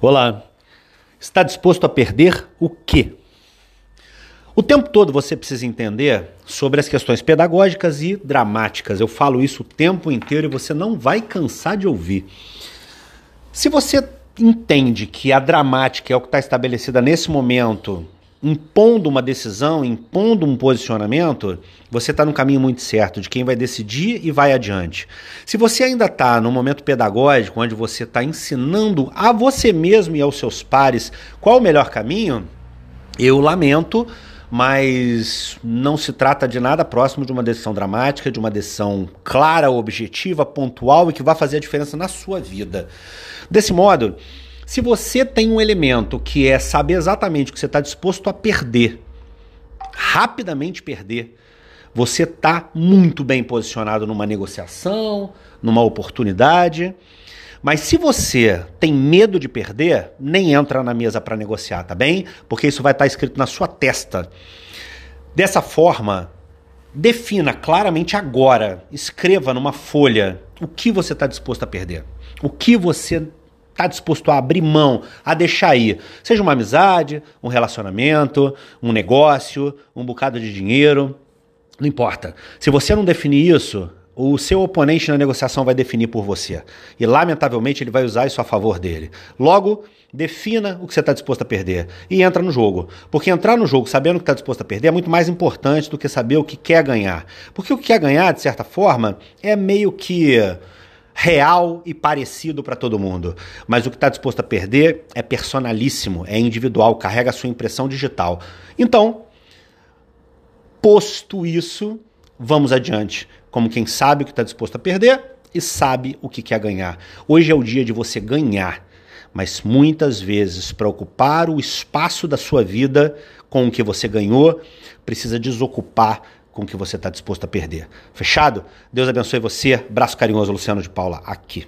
Olá. Está disposto a perder o quê? O tempo todo você precisa entender sobre as questões pedagógicas e dramáticas. Eu falo isso o tempo inteiro e você não vai cansar de ouvir. Se você entende que a dramática é o que está estabelecida nesse momento impondo uma decisão, impondo um posicionamento, você está no caminho muito certo de quem vai decidir e vai adiante. Se você ainda está no momento pedagógico, onde você está ensinando a você mesmo e aos seus pares qual o melhor caminho, eu lamento, mas não se trata de nada próximo de uma decisão dramática, de uma decisão clara, objetiva, pontual e que vai fazer a diferença na sua vida. Desse modo, se você tem um elemento que é saber exatamente o que você está disposto a perder, rapidamente perder, você está muito bem posicionado numa negociação, numa oportunidade. Mas se você tem medo de perder, nem entra na mesa para negociar, tá bem? Porque isso vai estar tá escrito na sua testa. Dessa forma, defina claramente agora, escreva numa folha o que você está disposto a perder, o que você está disposto a abrir mão, a deixar ir. Seja uma amizade, um relacionamento, um negócio, um bocado de dinheiro, não importa. Se você não definir isso, o seu oponente na negociação vai definir por você. E, lamentavelmente, ele vai usar isso a favor dele. Logo, defina o que você está disposto a perder e entra no jogo. Porque entrar no jogo sabendo o que está disposto a perder é muito mais importante do que saber o que quer ganhar. Porque o que quer ganhar, de certa forma, é meio que real e parecido para todo mundo. Mas o que está disposto a perder é personalíssimo, é individual, carrega a sua impressão digital. Então, posto isso, vamos adiante. Como quem sabe o que está disposto a perder e sabe o que quer ganhar. Hoje é o dia de você ganhar, mas muitas vezes para ocupar o espaço da sua vida com o que você ganhou, precisa desocupar com o que você está disposto a perder. Fechado? Deus abençoe você. Braço carinhoso, Luciano de Paula, aqui.